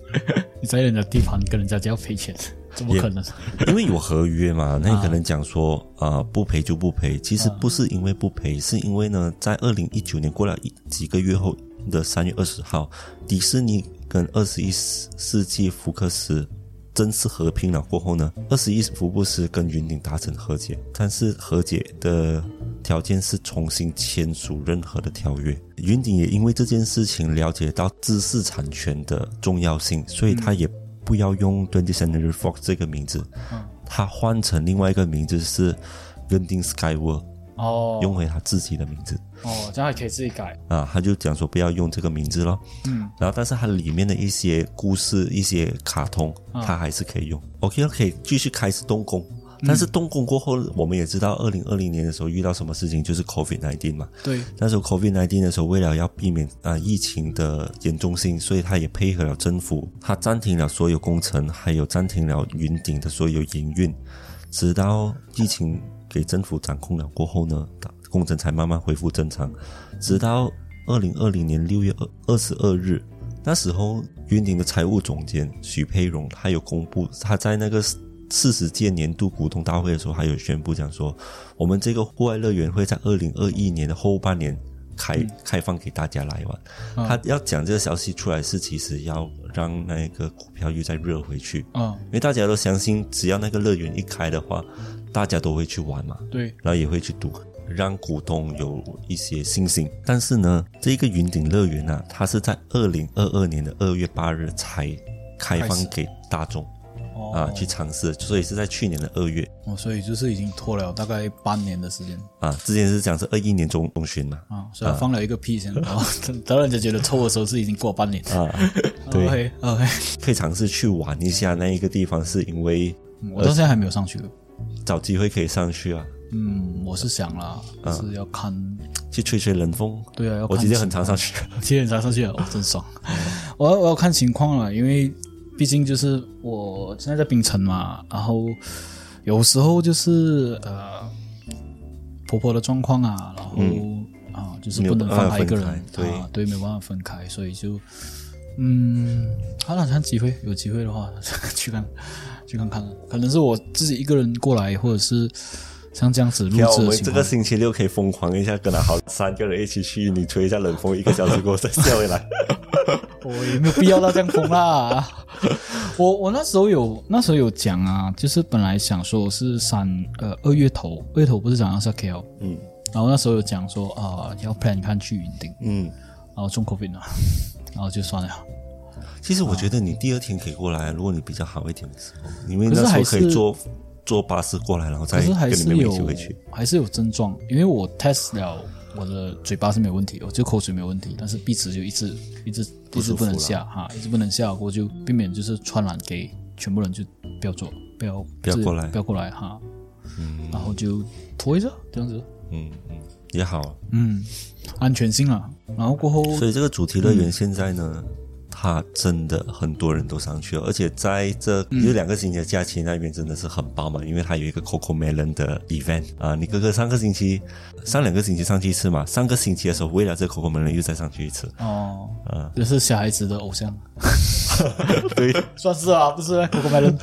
你在人家地盘跟人家就要赔钱，怎么可能？因为有合约嘛。那你可能讲说啊、呃不赔就不赔，其实不是因为不赔，是因为呢，在二零一九年过了一几个月后的三月二十号，迪士尼跟二十一世纪福克斯正式合并了过后呢，二十一福布斯跟云顶达成和解，但是和解的条件是重新签署任何的条约。云顶也因为这件事情了解到知识产权的重要性，所以他也不要用 Twenty Century Fox 这个名字，他换成另外一个名字是 Genting Skyworld，哦，用回他自己的名字。哦，这样还可以自己改。啊，他就讲说不要用这个名字咯。嗯，然后但是它里面的一些故事、一些卡通，它还是可以用。OK，可以继续开始动工。但是动工过后，我们也知道，二零二零年的时候遇到什么事情，就是 COVID 1 9嘛。对，那时候 COVID 1 9的时候，为了要避免啊、疫情的严重性，所以他也配合了政府，他暂停了所有工程，还有暂停了云顶的所有营运，直到疫情给政府掌控了过后呢，工程才慢慢恢复正常。直到二零二零年六月二二十二日，那时候云顶的财务总监许佩荣，他有公布他在那个四十届年度股东大会的时候，还有宣布讲说，我们这个户外乐园会在二零二一年的后半年开、开放给大家来玩。他要讲这个消息出来，是其实要让那个股票又再热回去，嗯，因为大家都相信，只要那个乐园一开的话，大家都会去玩嘛。对，然后也会去赌，让股东有一些信心。但是呢，这个云顶乐园啊，它是在二零二二年的二月八日才开放给大众哦啊去尝试，所以是在去年的二月哦，所以就是已经拖了大概半年的时间啊。之前是讲是二一年中中旬嘛啊，所以放了一个屁先，然后等等人家觉得臭的时候是已经过半年。啊，对，OK OK，可以尝试去玩一下那一个地方，是因为我到现在还没有上去。找机会可以上去啊，嗯，我是想啦，是要看，去吹吹冷风。对啊，我今天很情常上去，况，今天很常上去了，哦，真爽。我要我要看情况了，因为毕竟就是我现在在冰城嘛，然后有时候就是呃婆婆的状况啊，然后、啊就是不能放她一个人嗯没有办法分开啊，对，没有办法分开，所以就嗯，好了，看机会，有机会的话 去看去看看，可能是我自己一个人过来，或者是像这样子录制这个。星期六可以疯狂一下，跟他好三个人一起去，你吹一下冷风，一个小时过后再下回来。我也没有必要到这样疯啦。我我那时候有那时候有讲啊，就是本来想说是三呃二月头，二月头不是讲要是 KL，嗯然后那时候有讲说啊、要 plan 看去云顶，嗯，然后中 COVID 了，然后就算了。其实我觉得你第二天可以过来，如果你比较好一点的时候，你们那时候可以坐坐巴士过来，然后再跟你妹妹一有起回去。还是有症状，因为我 test 了我的嘴巴是没有问题，我就口水没有问题，但是鼻子就一直一直一直不能下哈，一直不能下，我就避免就是传染给全部人，就不要做，不要不要过来不要过来哈。嗯，然后就拖一下这样子，嗯嗯，也好。嗯，安全性啊。然后过后所以这个主题乐园现在呢，它真的很多人都上去了，而且在这嗯有两个星期的假期那边真的是很爆满，因为它有一个 Coco Melon 的 event 啊。你哥哥上个星期、上两个星期上去一次嘛，上个星期的时候为了这 Coco Melon 又再上去一次。哦，啊这是小孩子的偶像，对，算是啊，不是 Coco Melon，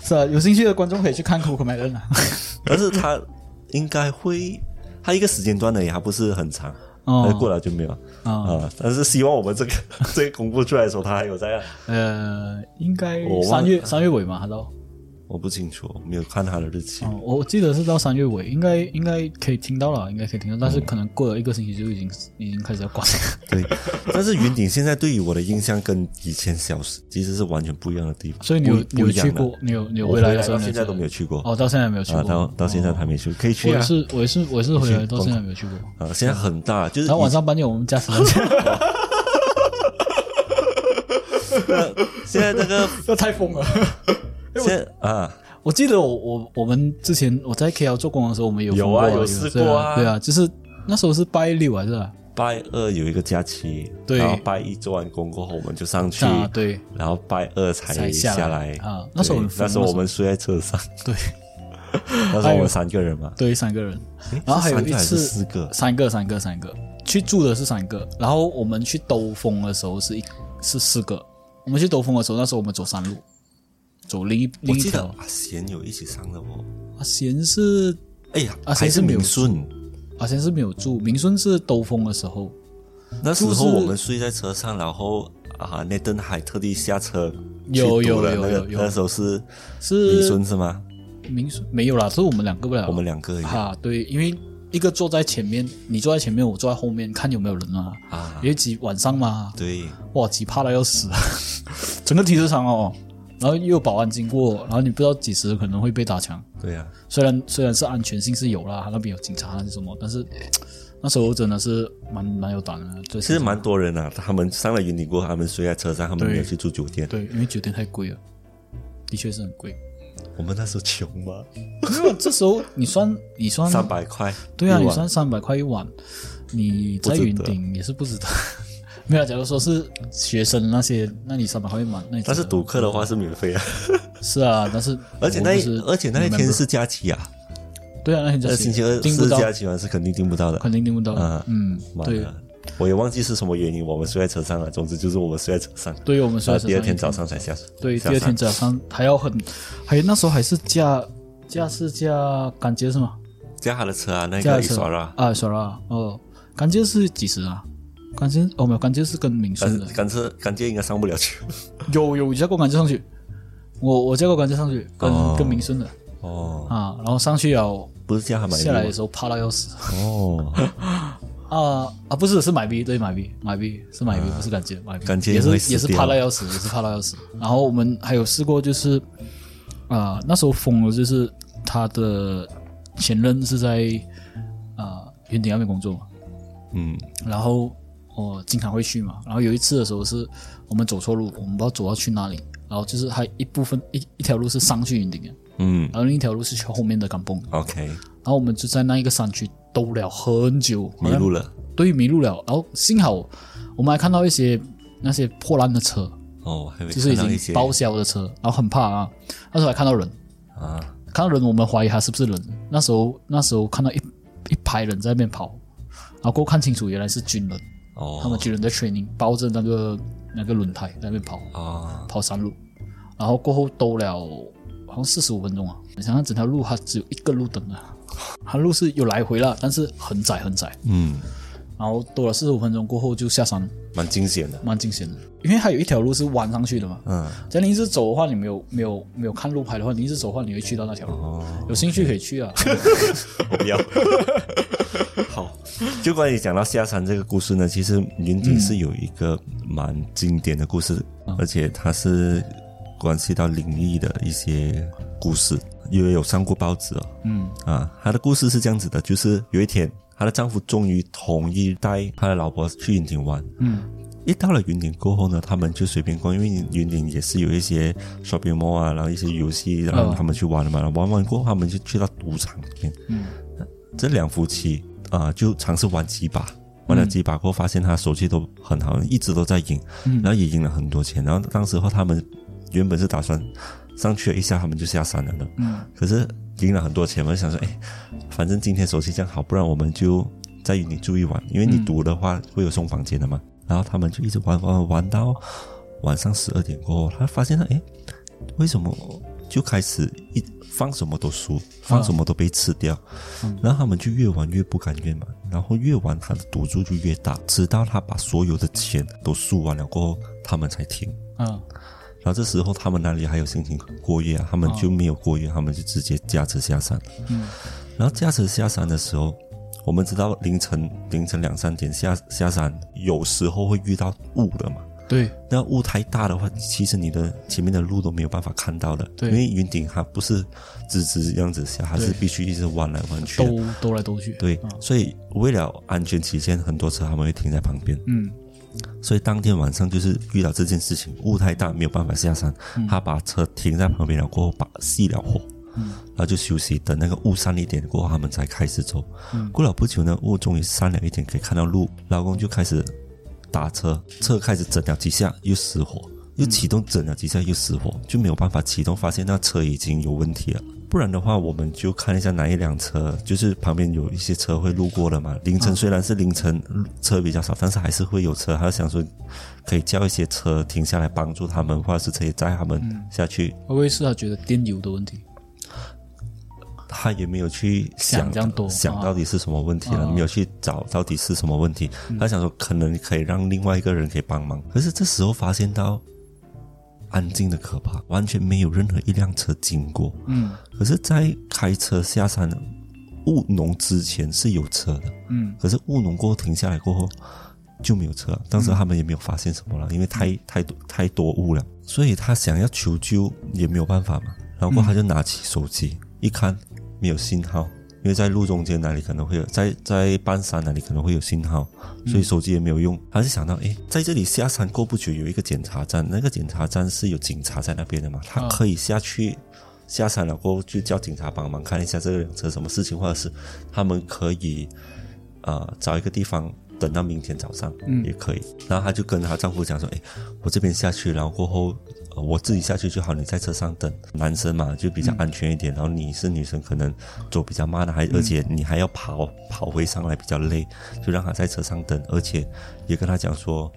是啊，有兴趣的观众可以去看 Coco Melon 啊。但是他应该会，他一个时间段的也还不是很长，哦它过了就没有啊啊。但是希望我们这个 这个公布出来的时候，他还有在，呃，应该三月三月尾嘛，他到。我不清楚，没有看他的日期。哦，我记得是到三月尾，应该应该可以听到了，应该可以听到，但是可能过了一个星期就已经已经开始要关了。对，但是云顶现在对于我的印象跟以前小时其实是完全不一样的地方。所以你有你有去过？你有你有回来的时候到现在都没有去去过哦，到现在没有去啊，过。到到现在还没去，可以去啊我也。是我也是我也是回来到去现在没有去过。啊，现在很大，就是然后晚上半夜我们驾驶 现在那个这太疯了。现在啊，我记得我我我们之前我在 KL 做工的时候，我们有有啊有试过啊。对啊，就是那时候是拜六还是吧？拜二有一个假期，对。然后拜一做完工过后我们就上去，啊，对。然后拜二才才下下来来啊那时候那时候我们睡在车上，对。那时候 我们三个人嘛，对，三个人，然后还有一次四个，三个三个三个。去住的是三个，然后我们去兜风的时候是一是四个。我们去兜风的时候，那时候我们走山路，走另一我另一条。记得阿贤有一起上的哦，阿贤是哎呀，阿贤是没有明顺，阿贤是没有住，明顺是兜风的时候。那时候我们睡在车上，然后啊，那顿还特地下车有有有有有那时候是是明顺是吗？明顺没有啦，是我们两个不了。我们两个而已啊，对，因为一个坐在前面，你坐在前面，我坐在后面，看有没有人啊。啊因，为挤晚上嘛，对，哇，挤怕的要死啊！整个停车场哦，然后又有保安经过，然后你不知道几时可能会被打枪。对啊，虽然虽然是安全性是有啦，他那边有警察还是什么，但是 那时候真的是蛮蛮有胆的。对，其实蛮多人啊，他们上了云顶过后，他们睡在车上，他们对没有去住酒店。对，因为酒店太贵了，的确是很贵。我们那时候穷吗？没有，这时候你算你算三百块，对啊，你算三百块一晚，你在云顶也是不值得。没有，假如说是学生那些，那你三百块一碗，那你但是赌客的话是免费啊，是啊，但是而且那而且那一天是假期啊，对啊，那天假呃，期星期二是假期嘛，是肯定订不到的。肯定订不到。的啊。嗯，对。我也忘记是什么原因，我们睡在车上了。总之就是我们睡在车上，对，我们睡在车上第二天早上才下。对，第二天早上还要很，还有那时候还是驾驾是驾感觉是吗？驾他的车啊，那个伊耍啦，啊，耍啦哦，感觉是几十啊？赶街哦没有，赶街是跟民顺的赶，赶车赶街应该上不了去。有有加过赶街上去，我我加过赶街上去，跟、哦跟民顺的哦，啊，然后上去了，不是叫还买下来的时候怕到要死哦，啊啊！不是是买币对买币买币是买 B、不是赶街买币也是也是怕到要死，也是怕到要死。然后我们还有试过就是啊、那时候疯了，就是他的前任是在啊云顶那边工作嘛，嗯，然后我经常会去嘛。然后有一次的时候是我们走错路，我们不知道走到去哪里，然后就是还一部分一一条路是上去云顶的，嗯然后另一条路是去后面的港崩，，OK，然后我们就在那一个山区兜了很久，迷路了。对，迷路了。然后幸好我们还看到一些那些破烂的车，哦，就是已经报销的车，然后很怕啊。那时候还看到人，啊，看到人我们怀疑他是不是人。那时候那时候看到一一排人在那边跑，然后过后看清楚原来是军人，哦，他们军人在 training，包着那个那个轮胎在那边跑啊，跑山路，然后过后兜了好像四十五分钟啊。你想想整条路它只有一个路灯啊，它路是有来回了，但是很窄很窄。嗯，然后兜了四十五分钟过后就下山，蛮惊险的。蛮惊险的，因为它有一条路是弯上去的嘛。嗯，只要你一直走的话，你没有没有没有看路牌的话，你一直走的话，你会去到那条路。哦，有兴趣可以去啊。我不要。好，就关于讲到下山这个故事呢，其实云顶是有一个蛮经典的故事，而且它是关系到灵异的一些故事，因为有上过报纸哦。嗯啊，他的故事是这样子的，就是有一天，她的丈夫终于同意带她的老婆去云顶玩。嗯一到了云顶过后呢，他们就随便逛，因为云顶也是有一些 shopping mall 啊，然后一些游戏，然后他们去玩了嘛。玩完过后，他们就去到赌场里面。嗯这两夫妻啊、就尝试玩几把，玩了几把过后，发现他手气都很好，一直都在赢，嗯然后也赢了很多钱。然后当时候他们原本是打算上去了一下，他们就下山了的。嗯可是赢了很多钱，我就想说，哎，反正今天手气这样好，不然我们就在云顶住一晚，因为你赌的话会有送房间的嘛。然后他们就一直玩玩玩到晚上十二点过后，他发现了，哎，为什么就开始一放什么都输，放什么都被吃掉，然后他们就越玩越不甘愿嘛，然后越玩他的赌注就越大，直到他把所有的钱都输完了过后，他们才停。嗯然后这时候他们哪里还有心情过夜啊？他们就没有过夜，他们就直接驾车下山。嗯然后驾车下山的时候，我们知道凌晨凌晨两三点下下山，有时候会遇到雾的嘛。对那雾太大的话，其实你的前面的路都没有办法看到的。对因为云顶它不是直直这样子下，它是必须一直弯来弯去。兜兜来兜去。对，所以为了安全起见，很多车他们会停在旁边。嗯所以当天晚上就是遇到这件事情，雾太大没有办法下山，他把车停在旁边了，过后把熄了火，然后就休息，等那个雾散一点过后，他们才开始走。过了不久呢，雾终于散了一点，可以看到路，老公就开始打车，车开始整了几下又失火，又启动整了几下又失火，就没有办法启动，发现那车已经有问题了。不然的话，我们就看一下哪一辆车，就是旁边有一些车会路过的嘛。凌晨虽然是凌晨车比较少，但是还是会有车。他想说，可以叫一些车停下来帮助他们，或者是可以载他们下去。会不会是他觉得电油的问题？他也没有去想想到底是什么问题了，啊没有去找到底是什么问题。他想说，可能可以让另外一个人可以帮忙。可是这时候发现到安静的可怕，完全没有任何一辆车经过。嗯可是，在开车下山的务农之前是有车的，嗯可是务农过后停下来过后就没有车了。当时他们也没有发现什么了，因为太太多太多雾了，所以他想要求救也没有办法嘛。然后他就拿起手机、一看，没有信号，因为在路中间哪里可能会有，在在半山哪里可能会有信号，所以手机也没有用。他就想到，诶，在这里下山过不久有一个检查站，那个检查站是有警察在那边的嘛，他可以下去。下山了过后就叫警察帮忙看一下这辆车什么事情，或者是他们可以呃找一个地方等到明天早上，嗯也可以。然后她就跟她丈夫讲说：“哎，我这边下去，然后过后、呃我自己下去就好，你在车上等。男生嘛就比较安全一点，然后你是女生，可能走比较慢的，还而且你还要跑跑回上来比较累，就让他在车上等，而且也跟他讲说。”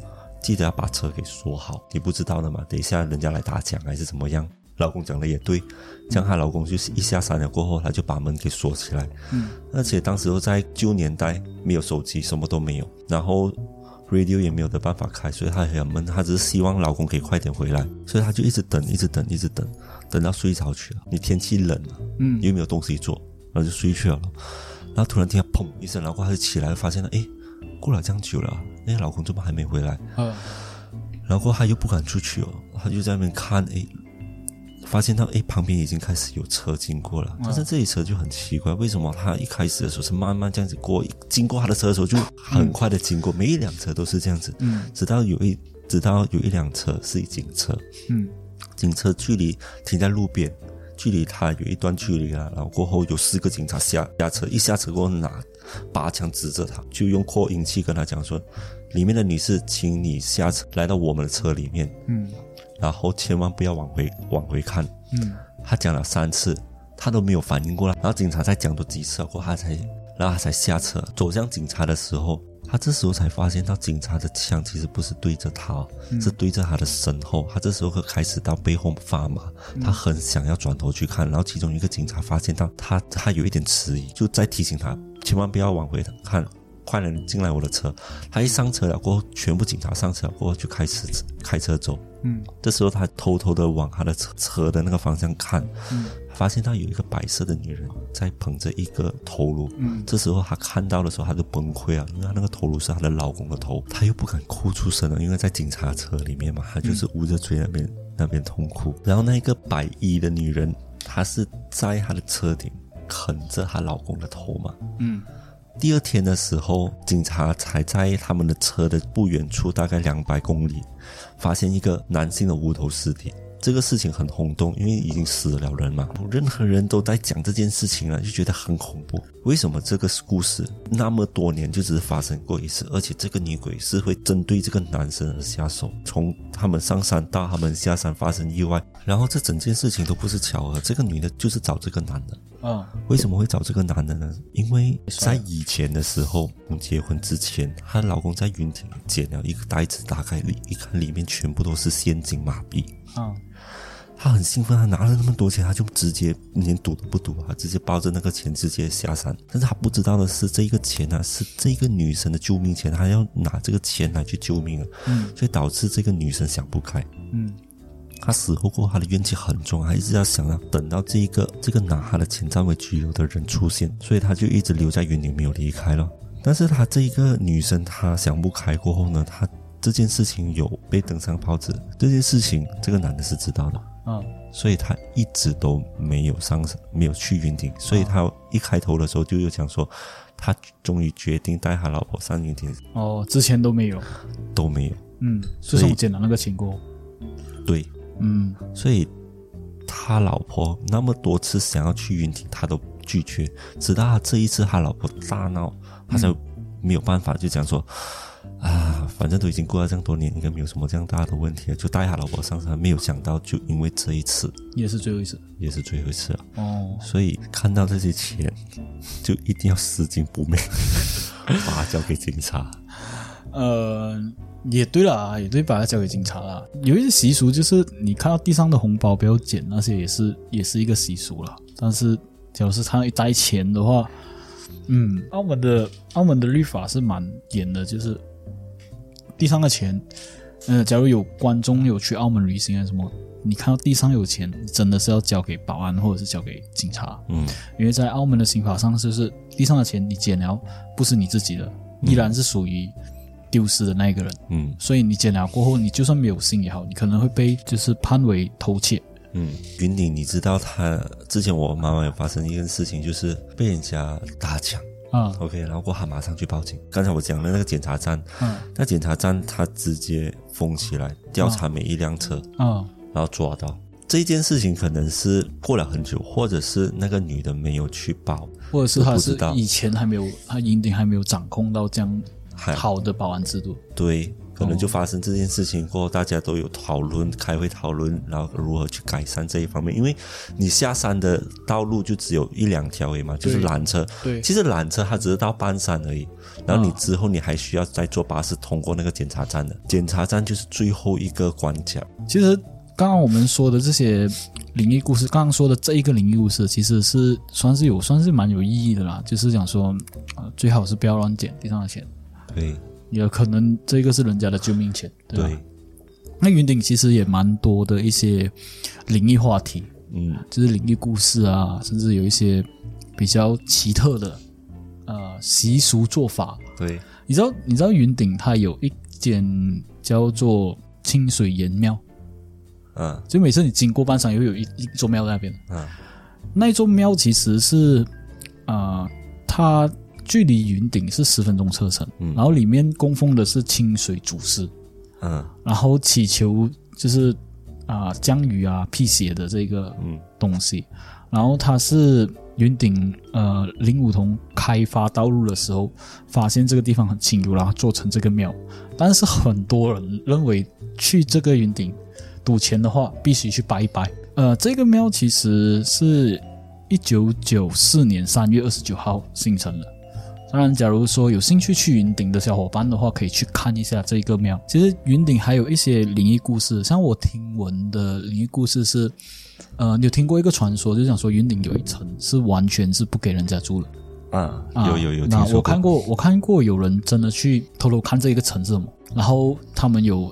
记得要把车给锁好，你不知道的嘛，等一下人家来打抢还是怎么样。老公讲的也对，这样她老公就是一下山了过后，他就把门给锁起来。嗯，而且当时候在旧年代，没有手机，什么都没有，然后 radio 也没有的办法开，所以她很闷，她只是希望老公可以快点回来，所以她就一直等，一直等，一直等，等到睡着去了。你天气冷嘛，嗯又没有东西做，然后就睡去了。然后突然听到砰一声，然后她就起来，发现了，哎，过了这样久了，那个老公怎么还没回来？嗯，然后她又不敢出去哦，她就在那边看，诶，发现到哎旁边已经开始有车经过了，但是这里车就很奇怪，为什么他一开始的时候是慢慢这样子过，经过他的车的时候就很快的经过，每一辆车都是这样子，嗯。直到有一直到有一辆车是警车，嗯警车距离停在路边，距离他有一段距离了，然后过后有四个警察下下车，一下车过后拿拔枪指着他，就用扩音器跟他讲说：“里面的女士，请你下车，来到我们的车里面，嗯然后千万不要往回往回看。”嗯他讲了三次，他都没有反应过来，然后警察再讲多几次过后，他才，然后他才下车走向警察的时候，他这时候才发现到警察的枪其实不是对着他哦，是对着他的身后。他这时候会开始到背后发麻，他很想要转头去看，然后其中一个警察发现到他，他有一点迟疑，就在提醒他千万不要往回看。快人进来我的车！他一上车了过后，全部警察上车了过后就开始开车走。嗯这时候他偷偷的往他的车车的那个方向看，嗯发现他有一个白色的女人在捧着一个头颅。嗯这时候他看到的时候，他就崩溃了，因为他那个头颅是她的老公的头，他又不敢哭出声了，因为在警察车里面嘛，他就是捂着嘴那边、那边痛哭。然后那个白衣的女人，她是在她的车顶啃着她老公的头嘛。嗯第二天的时候，警察才在他们的车的不远处，大概两百公里，发现一个男性的无头尸体。这个事情很轰动，因为已经死了人嘛，任何人都在讲这件事情了，就觉得很恐怖。为什么这个故事那么多年就只是发生过一次，而且这个女鬼是会针对这个男生而下手，从他们上山到他们下山发生意外，然后这整件事情都不是巧合，这个女的就是找这个男的。啊为什么会找这个男的呢？因为在以前的时候，结婚之前，她老公在云顶捡了一个袋子，打开里一看，里面全部都是现金马币。啊她很兴奋，她拿了那么多钱，她就直接连赌都不赌，她直接抱着那个钱直接下山。但是她不知道的是，这个钱呢、是这个女生的救命钱，她要拿这个钱来去救命啊，嗯所以导致这个女生想不开。嗯他死后过后，他的怨气很重，他一直要想要等到这一个这个拿他的钱占为己有的人出现，所以他就一直留在云顶没有离开了。但是他这一个女生，她想不开过后呢，她这件事情有被登上报纸，这件事情这个男的是知道的，嗯。所以他一直都没有上没有去云顶，所以他一开头的时候就又讲说，他终于决定带他老婆上云顶，哦，之前都没有，都没有。嗯，所以自从捡了那个钱过后，对，嗯所以他老婆那么多次想要去云顶，他都拒绝。直到他这一次，他老婆大闹，他才没有办法，就讲说啊，反正都已经过了这样多年，应该没有什么这样大的问题了，就带他老婆上山。没有想到，就因为这一次也是最后一次也是最后一次了，哦，所以看到这些钱，就一定要拾金不昧，把它交给警察。呃，也对啦，也对，把它交给警察啦。有一些习俗就是你看到地上的红包不要捡，那些也是也是一个习俗啦。但是假如是他一袋钱的话，嗯，澳门的澳门的律法是蛮严的，就是地上的钱，呃，假如有观众有去澳门旅行啊什么，你看到地上有钱，真的是要交给保安或者是交给警察，嗯因为在澳门的刑法上，就是地上的钱你捡了不是你自己的，依然是属于丢失的那一个人。嗯所以你捡了过后，你就算没有信也好，你可能会被就是判为偷窃。嗯，云顶，你知道他之前我妈妈有发生一件事情，就是被人家打抢。啊 OK，然后过后他马上去报警。刚才我讲的那个检查站，嗯那检查站他直接封起来，调查每一辆车，啊然后抓到这件事情可能是过了很久，或者是那个女的没有去报，或者是他是我不知道以前还没有，他云顶还没有掌控到这样还好的保安制度。对，可能就发生这件事情过后，大家都有讨论，开会讨论，然后如何去改善这一方面。因为你下山的道路就只有一两条而已嘛，就是缆车。对其实缆车它只是到半山而已，然后你之后你还需要再坐巴士通过那个检查站的，检查站就是最后一个关卡。其实刚刚我们说的这些灵异故事，刚刚说的这一个灵异故事，其实是算是有算是蛮有意义的啦。就是讲说，呃，最好是不要乱捡地上的钱，对。也可能这个是人家的救命钱，对吧？对，那云顶其实也蛮多的一些灵异话题，嗯，就是灵异故事啊，甚至有一些比较奇特的呃习俗做法。对，你知道，你知道云顶它有一间叫做清水岩庙，嗯。就每次你经过半山，又有一一座庙在那边。嗯。那一座庙其实是，呃，它距离云顶是十分钟车程，然后里面供奉的是清水祖师，嗯。然后祈求就是啊、降雨啊辟邪的这个嗯。东西，然后它是云顶呃林武同开发道路的时候，发现这个地方很清幽，然后做成这个庙，但是很多人认为去这个云顶赌钱的话，必须去拜一拜。呃，这个庙其实是一九九四年三月二十九号形成的。当然，假如说有兴趣去云顶的小伙伴的话，可以去看一下这个庙。其实云顶还有一些灵异故事，像我听闻的灵异故事是，呃，你有听过一个传说，就是讲说云顶有一层是完全是不给人家住的。啊，啊有有有那听说我看过，我看过有人真的去偷偷看这一个层是什么，然后他们有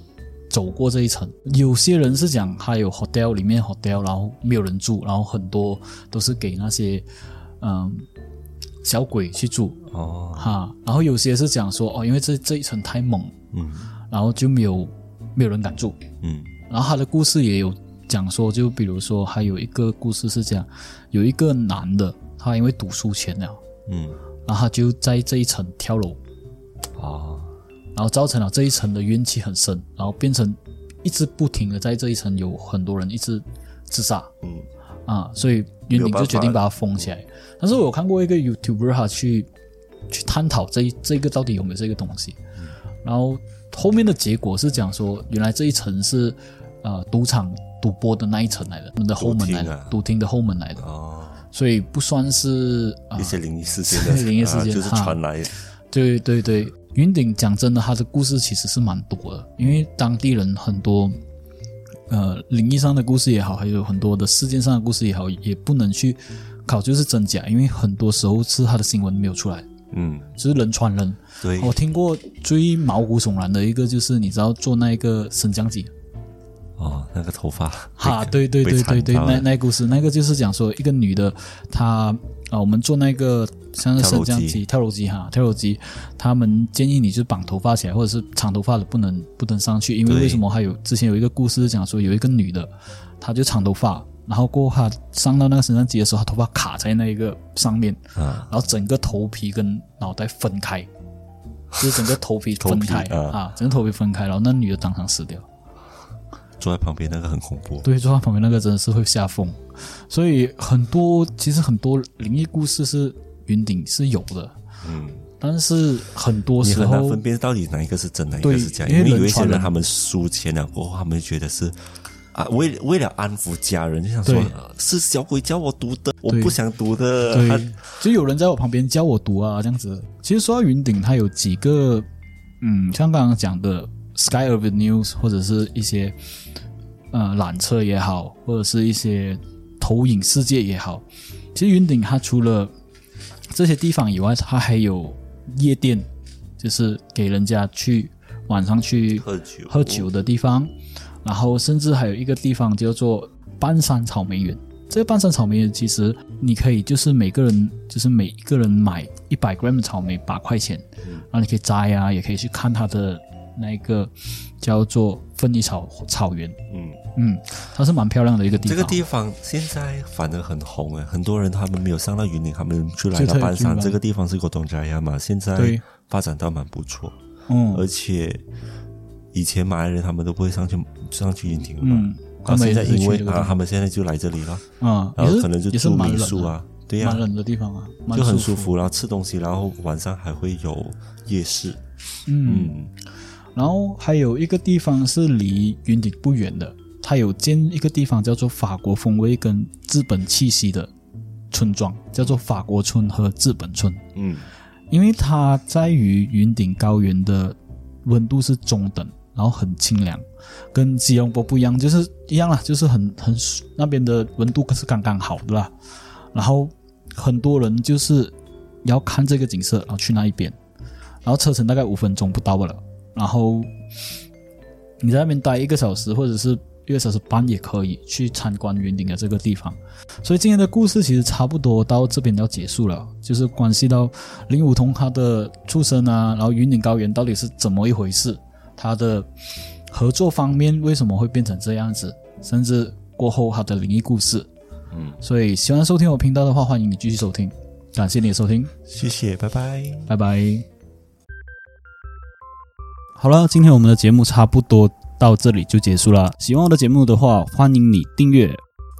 走过这一层。有些人是讲他有 hotel 里面 hotel，然后没有人住，然后很多都是给那些嗯小鬼去住哦，哈。然后有些是讲说哦，因为这这一层太猛，嗯然后就没有没有人敢住。嗯然后他的故事也有讲说，就比如说还有一个故事是这样有一个男的，他因为赌输钱了。嗯然后他就在这一层跳楼，啊然后造成了这一层的怨气很深，然后变成一直不停的在这一层有很多人一直自杀嗯啊，所以云顶就决定把它封起来。但是我有看过一个 YouTuber 哈去去探讨这这个到底有没有这个东西，然后后面的结果是讲说，原来这一层是呃赌场赌博的那一层来的，他们的后门来的赌厅啊，赌厅的后门来的，哦，所以不算是啊一些灵异事件。的 灵异事件啊就是传来。对对对，云顶讲真的，它的故事其实是蛮多的，因为当地人很多，呃，灵异上的故事也好，还有很多的事件上的故事也好，也不能去考就是真假，因为很多时候是他的新闻没有出来，嗯。就是人传人。对。我听过最毛骨悚然的一个，就是你知道做那一个升降机，哦那个头发哈，对对对对对，那那故事，那个就是讲说一个女的，她啊，我们做那个像是升降机、跳楼机哈，跳楼机，他们建议你就绑头发起来，或者是长头发的不能不能上去，因为为什么？还有之前有一个故事讲说，有一个女的，她就长头发，然后过后他上到那个升降机的时候，他头发卡在那个上面，啊。然后整个头皮跟脑袋分开，就是整个头皮分开皮啊。啊，整个头皮分开，然后那女的当场死掉。坐在旁边那个很恐怖。对，坐在旁边那个真的是会吓疯，所以很多其实很多灵异故事是云顶是有的，嗯。但是很多你时候很难分辨到底哪一个是真哪一对个是假，因为有一些人他们输钱了过后，他们就觉得是啊，为为了安抚家人，就想说是小鬼教我读的，我不想读的。对，就有人在我旁边教我读啊，这样子。其实说到云顶，它有几个，嗯，像刚刚讲的 Sky over news 或者是一些呃缆车也好，或者是一些投影世界也好，其实云顶它除了这些地方以外，它还有夜店，就是给人家去晚上去喝酒。喝酒的地方，然后甚至还有一个地方叫做半山草莓园。这个半山草莓园其实你可以就是每个人就是每一个人买一百 gram 的草莓八块钱，然后你可以摘啊，也可以去看它的那个叫做芬尼草草原，嗯，嗯，它是蛮漂亮的一个地方。这个地方现在反而很红诶，很多人他们没有上到云岭，他们就来就到半山。这个地方是个东家呀嘛，现在对发展到蛮不错，嗯而且以前马来人他们都不会上去上去云顶的嘛。嗯，然后现在因为啊，他们现在就来这里了，嗯，然后可能就住也是蛮冷的。民宿啊，对呀、蛮冷的地方啊，蛮就很舒舒。服，然后吃东西，然后晚上还会有夜市，嗯，嗯。然后还有一个地方是离云顶不远的，它有建一个地方叫做法国风味跟日本气息的村庄，叫做法国村和日本村。嗯。因为它在于云顶高原的温度是中等，然后很清凉，跟吉隆坡不一样，就是一样啦，就是很很那边的温度可是刚刚好的啦。然后很多人就是要看这个景色，然后去那一边，然后车程大概五分钟不到了，然后你在那边待一个小时或者是一个小时半也可以去参观云顶的这个地方。所以今天的故事其实差不多到这边要结束了，就是关系到林武通他的出生啊，然后云顶高原到底是怎么一回事，他的合作方面为什么会变成这样子，甚至过后他的灵异故事。嗯，所以喜欢收听我频道的话，欢迎你继续收听，感谢你的收听，谢谢，拜拜。拜拜。好了，今天我们的节目差不多到这里就结束了。喜欢我的节目的话，欢迎你订阅、